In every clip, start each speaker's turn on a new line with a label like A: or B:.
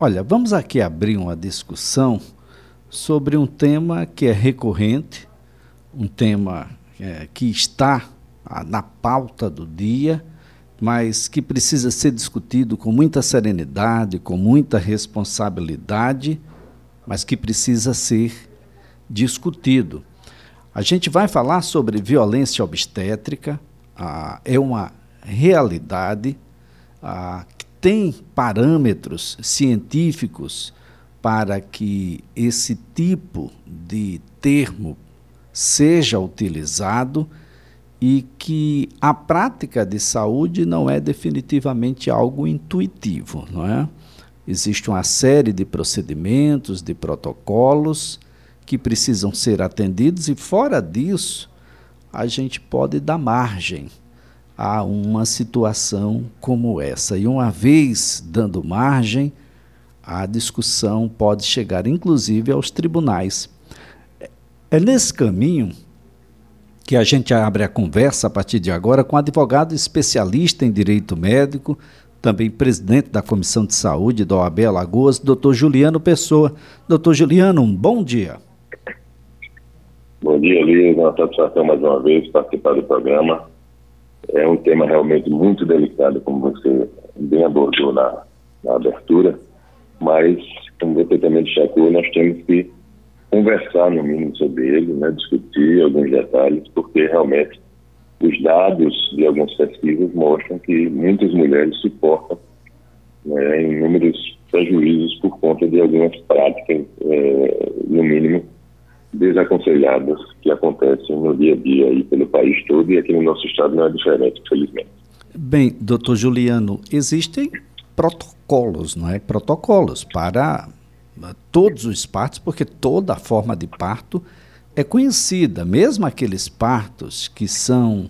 A: Olha, vamos aqui abrir uma discussão sobre um tema que é recorrente, um tema é, que está ah, na pauta do dia, mas que precisa ser discutido com muita serenidade, com muita responsabilidade, mas que precisa ser discutido. A gente vai falar sobre violência obstétrica, ah, é uma realidade ah, tem parâmetros científicos para que esse tipo de termo seja utilizado e que a prática de saúde não é definitivamente algo intuitivo, não é? Existe uma série de procedimentos, de protocolos que precisam ser atendidos e fora disso, a gente pode dar margem a uma situação como essa. E uma vez dando margem, a discussão pode chegar inclusive aos tribunais. É nesse caminho que a gente abre a conversa a partir de agora com um advogado especialista em direito médico, também presidente da Comissão de Saúde da OAB Alagoas, doutor Juliano Pessoa. Doutor Juliano, um bom dia.
B: Bom dia, Liz. Uma satisfação mais uma vez participar do programa. É um tema realmente muito delicado, como você bem abordou na, na abertura, mas, como você também destacou, nós temos que conversar no mínimo sobre ele, né, discutir alguns detalhes, porque realmente os dados de algumas pesquisas mostram que muitas mulheres suportam né, inúmeros prejuízos por conta de algumas práticas, é, no mínimo, desaconselhadas que acontecem no dia a dia aí pelo país todo e aqui no nosso estado não é diferente, infelizmente.
A: Bem, doutor Juliano, existem protocolos, não é? Protocolos para todos os partos, porque toda forma de parto é conhecida, mesmo aqueles partos que são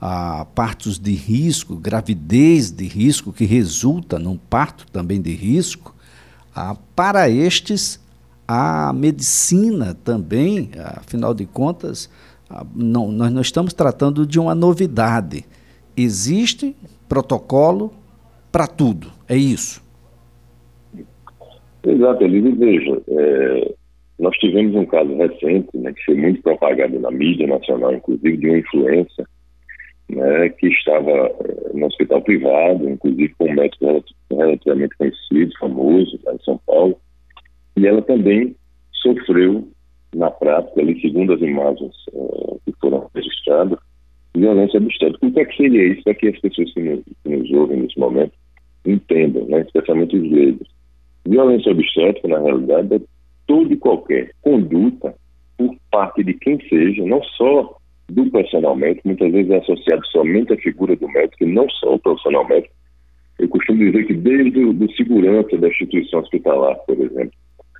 A: ah, partos de risco, gravidez de risco, que resulta num parto também de risco, ah, para estes a medicina também, afinal de contas, não, nós não estamos tratando de uma novidade. Existe protocolo para tudo, é isso.
B: Exato, Elise. Veja, é, nós tivemos um caso recente, né, que foi muito propagado na mídia nacional, inclusive, de uma influência né, que estava é, no hospital privado, inclusive com um médico relativamente conhecido, famoso, lá em São Paulo, e ela também sofreu, na prática, ali, segundo as imagens é, que foram registradas, violência obstétrica. O que, é que seria isso para que as pessoas que nos, que nos ouvem nesse momento entendam, né, especialmente os leigos? Violência obstétrica, na realidade, é toda e qualquer conduta por parte de quem seja, não só do profissional médico, muitas vezes é associado somente à figura do médico, e não só o profissional médico. Eu costumo dizer que desde o do segurança da instituição hospitalar, por exemplo,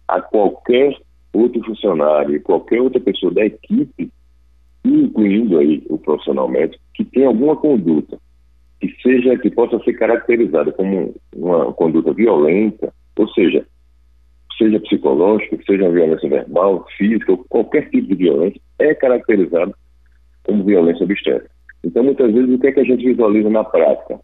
B: a qualquer outro funcionário, qualquer outra pessoa da equipe, incluindo aí o profissional médico, que tem alguma conduta que seja que possa ser caracterizada como uma conduta violenta, ou seja, seja psicológica, seja violência verbal, física, qualquer tipo de violência, é caracterizado como violência obstétrica. Então, muitas vezes, o que é que a gente visualiza na prática?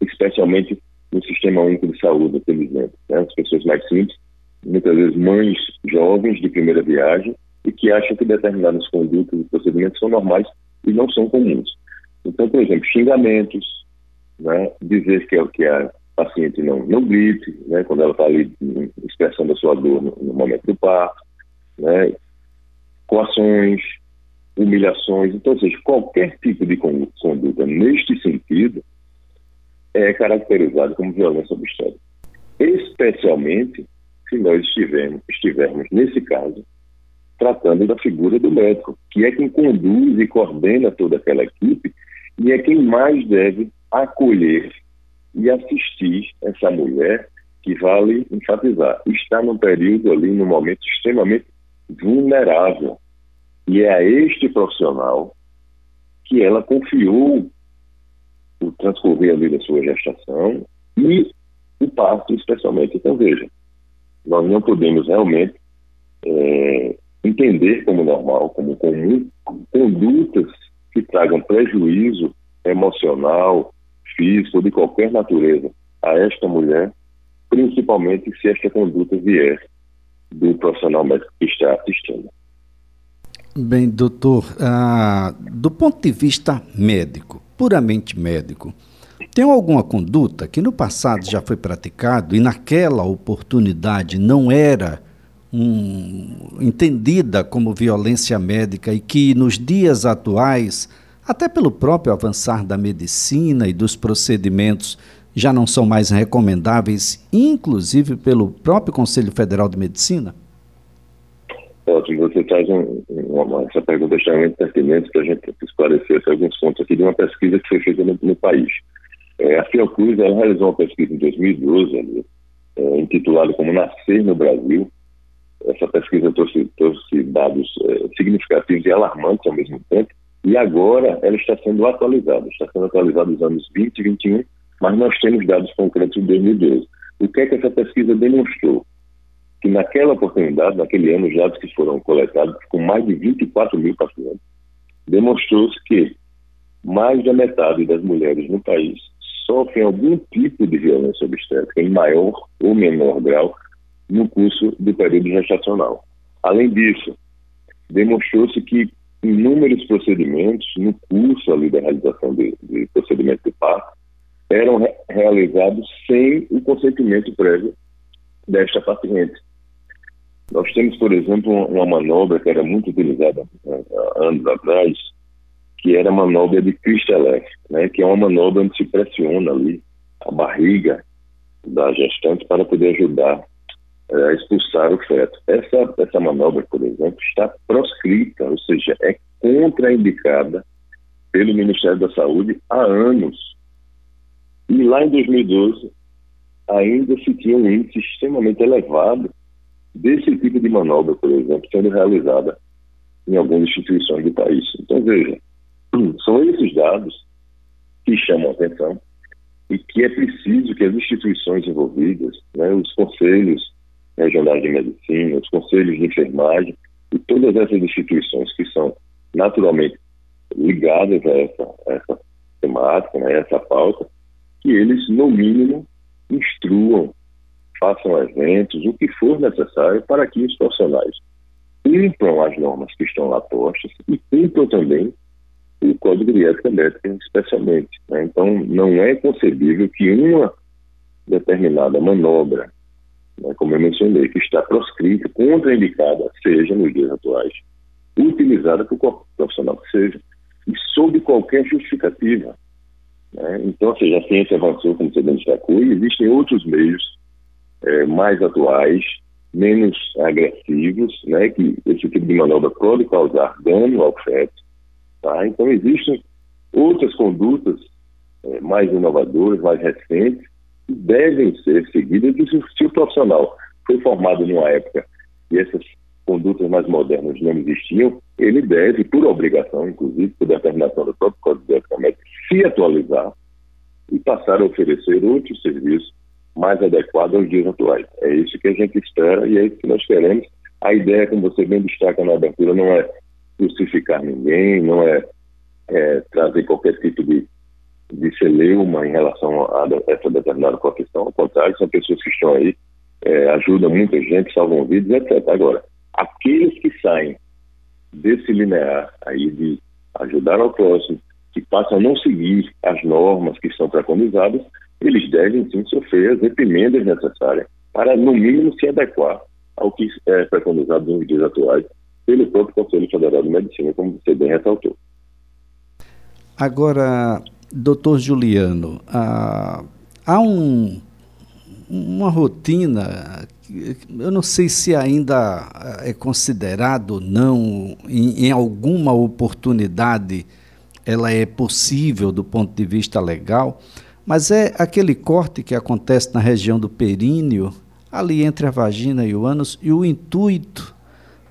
B: Especialmente no Sistema Único de Saúde, infelizmente. Né? As pessoas mais simples, muitas vezes mães jovens de primeira viagem, e que acham que determinadas condutas e procedimentos são normais e não são comuns. Então, por exemplo, xingamentos, né? dizer que é que a paciente não, não grite, né, quando ela está ali expressando a sua dor no, no, momento do parto, né, coações, humilhações, então, ou seja, qualquer tipo de conduta neste sentido é caracterizado como violência obstétrica. Especialmente se nós estivermos, estivermos, nesse caso, tratando da figura do médico, que é quem conduz e coordena toda aquela equipe e é quem mais deve acolher e assistir essa mulher que vale enfatizar, está num período ali, num momento extremamente vulnerável. E é a este profissional que ela confiou o transcorrer ali da sua gestação e o parto, especialmente. Então, veja, nós não podemos realmente é, entender como normal, como comum, condutas que tragam prejuízo emocional, físico, de qualquer natureza, a esta mulher principalmente se esta conduta vier do profissional médico que está assistindo.
A: Bem, doutor, ah, do ponto de vista médico, puramente médico, tem alguma conduta que no passado já foi praticado e naquela oportunidade não era um, entendida como violência médica e que nos dias atuais, até pelo próprio avançar da medicina e dos procedimentos, já não são mais recomendáveis, inclusive pelo próprio Conselho Federal de Medicina?
B: Ótimo, você traz um, uma, essa pergunta extremamente pertinente para a gente esclarecer alguns pontos aqui de uma pesquisa que foi feita no, no país. É, a Fiocruz realizou uma pesquisa em 2012, ali, é, intitulada como Nascer no Brasil. Essa pesquisa trouxe, trouxe dados é, significativos e alarmantes ao mesmo tempo, e agora ela está sendo atualizada, está sendo atualizada nos anos 20 e 21, mas nós temos dados concretos de 2012. O que é que essa pesquisa demonstrou? que naquela oportunidade, naquele ano, os dados que foram coletados com mais de 24 mil pacientes, demonstrou-se que mais da metade das mulheres no país sofrem algum tipo de violência obstétrica, em maior ou menor grau, no curso do período gestacional. Além disso, demonstrou-se que inúmeros procedimentos no curso ali da realização de, de procedimento de parto eram re realizados sem o consentimento prévio desta paciente. Nós temos, por exemplo, uma manobra que era muito utilizada né, anos atrás, que era a manobra de Kristelef, né, que é uma manobra onde se pressiona ali a barriga da gestante para poder ajudar é, a expulsar o feto. Essa, essa manobra, por exemplo, está proscrita, ou seja, é contraindicada pelo Ministério da Saúde há anos. E lá em 2012, ainda se tinha um índice extremamente elevado desse tipo de manobra, por exemplo, sendo realizada em algumas instituições do país. Então, veja, são esses dados que chamam a atenção e que é preciso que as instituições envolvidas, né, os conselhos regionais de medicina, os conselhos de enfermagem e todas essas instituições que são naturalmente ligadas a essa, a essa temática, né, a essa pauta, que eles, no mínimo, instruam façam eventos, o que for necessário para que os profissionais cumpram as normas que estão lá postas e cumpram também o Código de Ética Médica, especialmente. Né? Então, não é concebível que uma determinada manobra, né, como eu mencionei, que está proscrita, contraindicada, seja, nos dias atuais, utilizada por qualquer profissional que seja, e sob qualquer justificativa. Né? Então, ou seja, a ciência avançou, como você bem destacou, e existem outros meios é, mais atuais, menos agressivos, né, que esse tipo de manobra pode causar dano ao feto. Tá? Então, existem outras condutas é, mais inovadoras, mais recentes, que devem ser seguidas. E se o profissional foi formado numa época e essas condutas mais modernas não existiam, ele deve, por obrigação, inclusive, por determinação do próprio Código de Ética se atualizar e passar a oferecer outros serviços mais adequado aos dias atuais. É isso que a gente espera e é isso que nós queremos. A ideia, como você bem destaca na abertura, não é crucificar ninguém, não é, é trazer qualquer tipo de, de celeuma em relação a essa determinada profissão. Ao contrário, são pessoas que estão aí, é, ajudam muita gente, salvam vidas, etc. Agora, aqueles que saem desse linear aí de ajudar ao próximo, que passam a não seguir as normas que são preconizadas, eles devem sim sofrer as reprimendas necessárias para, no mínimo, se adequar ao que é preconizado nos dias atuais pelo próprio Conselho Federal de Medicina, como você bem ressaltou.
A: Agora, doutor Juliano, há, há um, uma rotina, eu não sei se ainda é considerado ou não, em, em alguma oportunidade ela é possível do ponto de vista legal, mas é aquele corte que acontece na região do períneo, ali entre a vagina e o ânus, e o intuito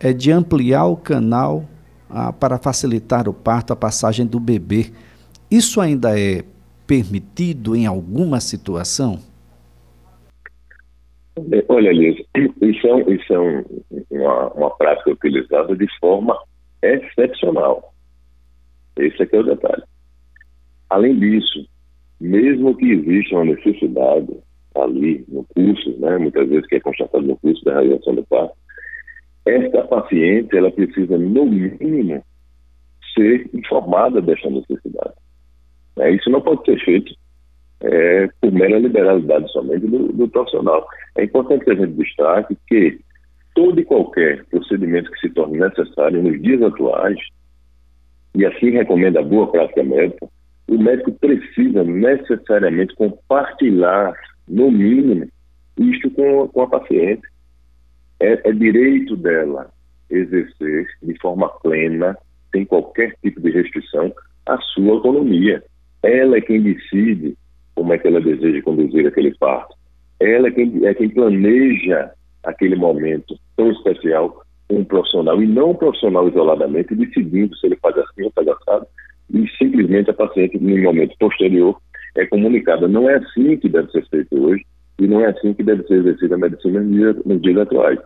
A: é de ampliar o canal ah, para facilitar o parto, a passagem do bebê. Isso ainda é permitido em alguma situação?
B: É, olha, Liz, isso é, isso é um, uma, uma prática utilizada de forma excepcional. Esse aqui é o detalhe. Além disso, mesmo que exista uma necessidade ali no curso, né, muitas vezes que é constatado no curso da realização do parto, esta paciente ela precisa, no mínimo, ser informada desta necessidade. É, isso não pode ser feito é, por mera liberalidade somente do, do, profissional. É importante que a gente destaque que todo e qualquer procedimento que se torne necessário nos dias atuais, e assim recomenda a boa prática médica, o médico precisa necessariamente compartilhar, no mínimo, isto com, com a paciente. É, é direito dela exercer de forma plena, sem qualquer tipo de restrição, a sua autonomia. Ela é quem decide como é que ela deseja conduzir aquele parto. Ela é quem, é quem planeja aquele momento tão especial com um profissional e não um profissional isoladamente, decidindo se ele faz assim ou faz assado, e simplesmente a paciente, no momento posterior, é comunicada. Não é assim que deve ser feito hoje e não é assim que deve ser exercida a medicina nos dias, atuais.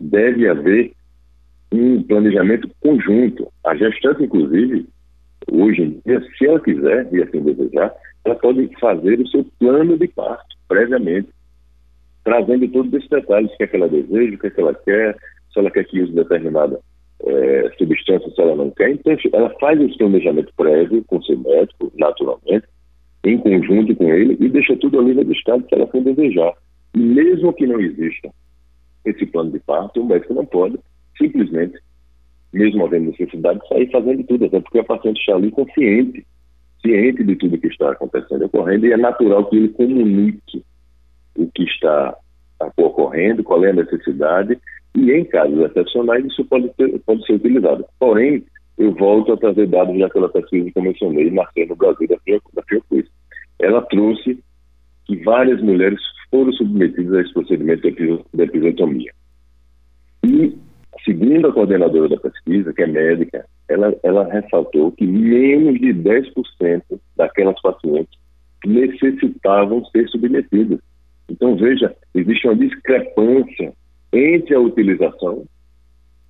B: Deve haver um planejamento conjunto. A gestante, inclusive, hoje em dia, se ela quiser e assim desejar, ela pode fazer o seu plano de parto previamente, trazendo todos esses detalhes, o que é que ela deseja, o que é que ela quer, se ela quer que use determinada é, substância, se ela não quer. Então, ela faz esse planejamento prévio com seu médico, naturalmente, em conjunto com ele, e deixa tudo ali registrado se ela for desejar. E mesmo que não exista esse plano de parto, o médico não pode simplesmente, mesmo havendo necessidade, sair fazendo tudo, até porque a paciente está ali consciente, ciente de tudo que está acontecendo, ocorrendo, e é natural que ele comunique o que está ocorrendo, qual é a necessidade, e em casos excepcionais isso pode, pode ser utilizado. Porém, eu volto a trazer dados daquela pesquisa que eu mencionei, nascer no Brasil da, da Fiocruz. Ela trouxe que várias mulheres foram submetidas a esse procedimento de episiotomia. E, segundo a coordenadora da pesquisa, que é médica, ela, ela ressaltou que menos de 10% daquelas pacientes necessitavam ser submetidas. Então, veja, existe uma discrepância entre a utilização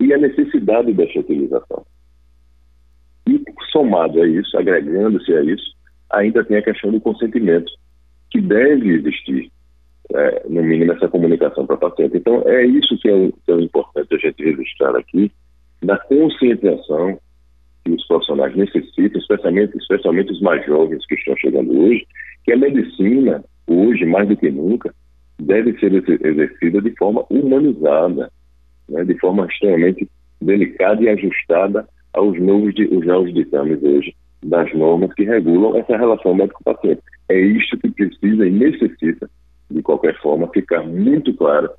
B: e a necessidade dessa utilização. E, somado a isso, agregando-se a isso, ainda tem a questão do consentimento, que deve existir, é, no mínimo, essa comunicação para o paciente. Então, é isso que é, o, que é importante a gente registrar aqui, da conscientização que os profissionais necessitam, especialmente, especialmente os mais jovens que estão chegando hoje, que a medicina, hoje, mais do que nunca, deve ser exercida de forma humanizada, né, de forma extremamente delicada e ajustada aos novos, os novos ditames hoje das normas que regulam essa relação médico-paciente. É isto que precisa e necessita, de qualquer forma, ficar muito claro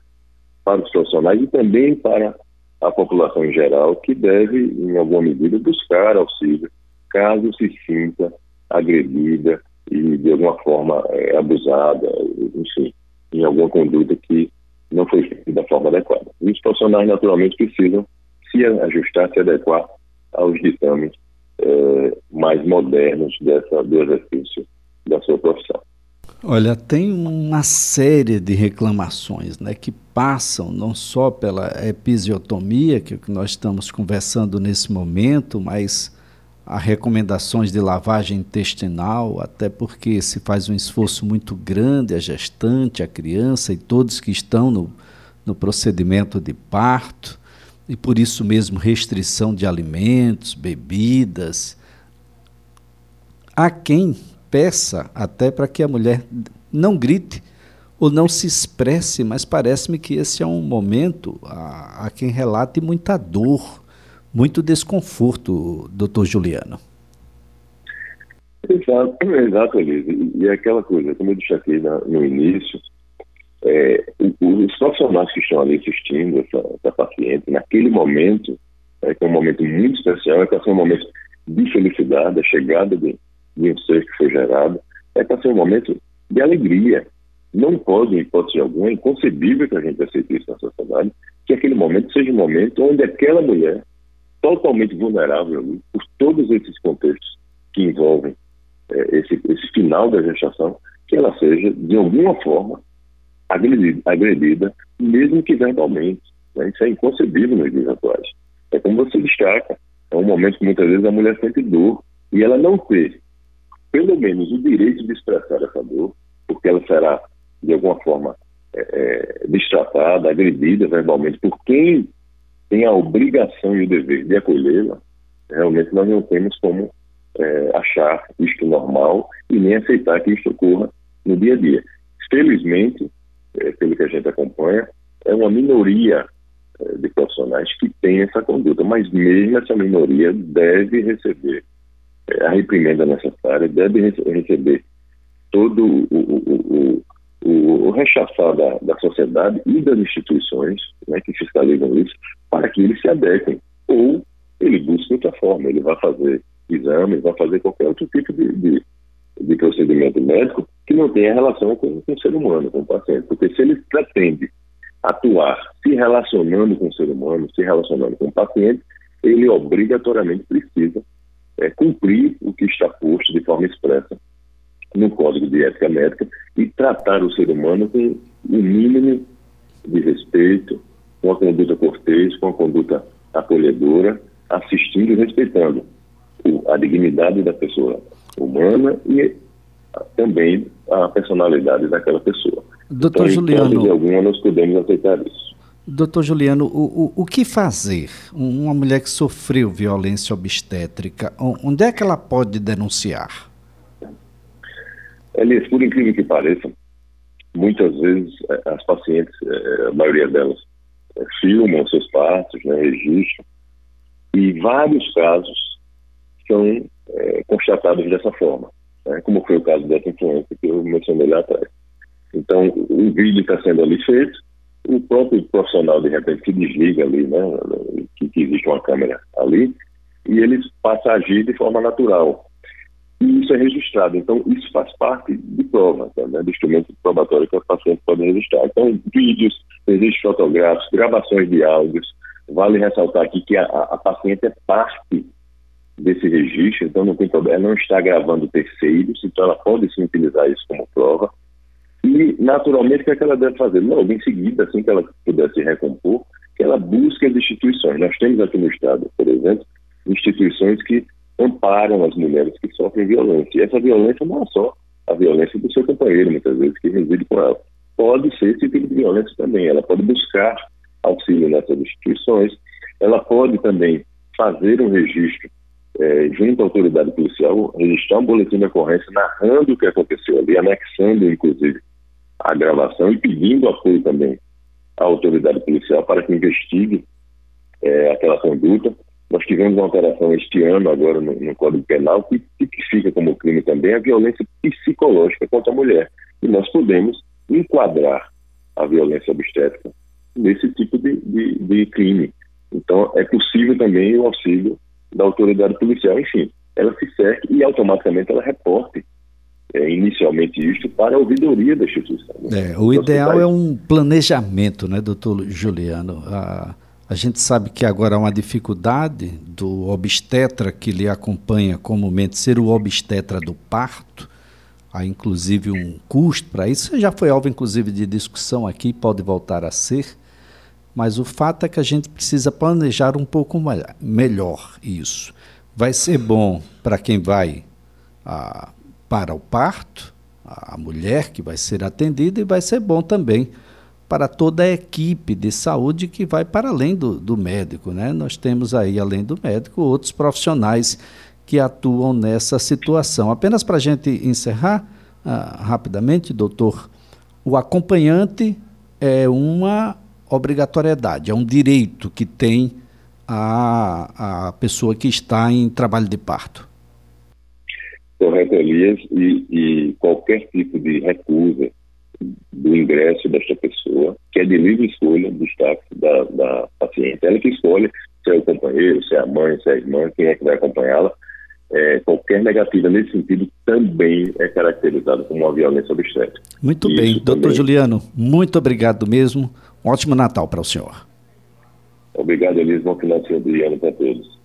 B: para os profissionais e também para a população em geral, que deve, em alguma medida, buscar auxílio caso se sinta agredida e, de alguma forma, é, abusada, enfim, em alguma conduta que não foi feita da forma adequada. E os profissionais, naturalmente, precisam se ajustar, se adequar aos ditames é, mais modernos dessa, do exercício da sua profissão.
A: Olha, tem uma série de reclamações né, que passam não só pela episiotomia, que, é que nós estamos conversando nesse momento, mas há recomendações de lavagem intestinal, até porque se faz um esforço muito grande a gestante, a criança e todos que estão no, no procedimento de parto, e por isso mesmo restrição de alimentos, bebidas. Há quem peça até para que a mulher não grite ou não se expresse, mas parece-me que esse é um momento a, a quem relate muita dor, muito desconforto, doutor Juliano.
B: Exato, exato, Elise. E é aquela coisa, como eu disse aqui no início, é, os profissionais que estão ali assistindo essa, essa paciente, naquele momento, é, que é um momento muito especial, é para ser um momento de felicidade, a chegada de, de um ser que foi gerado, é para ser um momento de alegria. Não pode, em hipótese alguma, é inconcebível que a gente aceite isso na sociedade, que aquele momento seja um momento onde aquela mulher, totalmente vulnerável por todos esses contextos que envolvem é, esse, esse final da gestação, que ela seja, de alguma forma, agredida, agredida mesmo que verbalmente. Né? Isso é inconcebível nos dias atuais. É como você destaca, é um momento que muitas vezes a mulher sente dor e ela não ter pelo menos o direito de expressar essa dor, porque ela será de alguma forma, é, é, destratada, agredida verbalmente por quem tem a obrigação e o dever de acolhê-la, realmente nós não temos como é, achar isto normal e nem aceitar que isso ocorra no dia a dia. Felizmente, é, pelo que a gente acompanha, é uma minoria é, de profissionais que tem essa conduta, mas mesmo essa minoria deve receber é, a reprimenda necessária, deve receber todo o, o, o, o rechaçar da, da, sociedade e das instituições né, que fiscalizam isso, para que eles se adequem. Ou ele busque outra forma, ele vai fazer exames, vai fazer qualquer outro tipo de, de, de procedimento médico que não tenha relação com, com o ser humano, com o paciente. Porque se ele pretende atuar se relacionando com o ser humano, se relacionando com o paciente, ele obrigatoriamente precisa é, cumprir o que está posto de forma expressa no Código de Ética Médica e tratar o ser humano com o mínimo de respeito, com a conduta cortês, com a conduta acolhedora, assistindo e respeitando a dignidade da pessoa humana e também a personalidade daquela pessoa.
A: Doutor então, Juliano.
B: De alguma, nós podemos aceitar isso.
A: Doutor Juliano, o, o, o que fazer? Uma mulher que sofreu violência obstétrica, onde é que ela pode denunciar?
B: Elias, por incrível que pareça, muitas vezes eh, as pacientes, eh, a maioria delas, eh, filmam seus partos, né, registram, e vários casos são é, constatados dessa forma, né, como foi o caso dessa influência que eu mencionei lá atrás. Então, o vídeo está sendo ali feito, o próprio profissional, de repente, se desliga ali, né, que, que existe uma câmera ali, e ele passa a agir de forma natural. E isso é registrado. Então, isso faz parte de prova, tá, né, do instrumento probatório que o paciente pode registrar. Então, vídeos, registros fotográficos, gravações de áudios. Vale ressaltar aqui que a, a paciente é parte desse registro, então não tem problema, ela não está gravando terceiros, então ela pode sim utilizar isso como prova. E, naturalmente, o que, é que ela deve fazer? Logo em seguida, assim que ela puder se recompor, que ela busque as instituições. Nós temos aqui no Estado, por exemplo, instituições que amparam as mulheres que sofrem violência. E essa violência não é só a violência do seu companheiro, muitas vezes, que reside com ela. Pode ser esse tipo de violência também. Ela pode buscar auxílio nessas instituições. Ela pode também fazer um registro é, junto à autoridade policial, registrar um boletim de ocorrência narrando o que aconteceu ali, anexando, inclusive, a gravação e pedindo apoio também à autoridade policial para que investigue é, aquela conduta. Nós tivemos uma alteração este ano, agora no, no, Código Penal, que tipifica como crime também a violência psicológica contra a mulher. E nós podemos enquadrar a violência obstétrica nesse tipo de, de, de crime. Então, é possível também o auxílio da autoridade policial. Enfim, ela se cerque e automaticamente ela reporte é, inicialmente isto para a ouvidoria da instituição.
A: Né? É, o ideal é um planejamento, né, doutor Juliano? A, a gente sabe que agora há uma dificuldade do obstetra que lhe acompanha comumente ser o obstetra do parto. Há inclusive um custo para isso. Já foi alvo, inclusive, de discussão aqui, pode voltar a ser. Mas o fato é que a gente precisa planejar um pouco melhor isso. Vai ser bom para quem vai a, para o parto, a mulher que vai ser atendida, e vai ser bom também para toda a equipe de saúde que vai para além do, do médico. Né? Nós temos aí, além do médico, outros profissionais que atuam nessa situação. Apenas para a gente encerrar uh, rapidamente, doutor, o acompanhante é uma obrigatoriedade, é um direito que tem a, a pessoa que está em trabalho de parto.
B: Correto, Elias, e, e qualquer tipo de recusa do ingresso desta pessoa, que é de livre escolha do staff da, da paciente, ela que escolhe se é o companheiro, se é a mãe, se é a irmã, quem é que vai acompanhá-la, é, qualquer negativa nesse sentido também é caracterizada como uma violência obstétrica.
A: Muito bem, doutor. Juliano, muito obrigado mesmo. Um ótimo Natal para o senhor.
B: Obrigado, Elis. Bom final de ano para todos.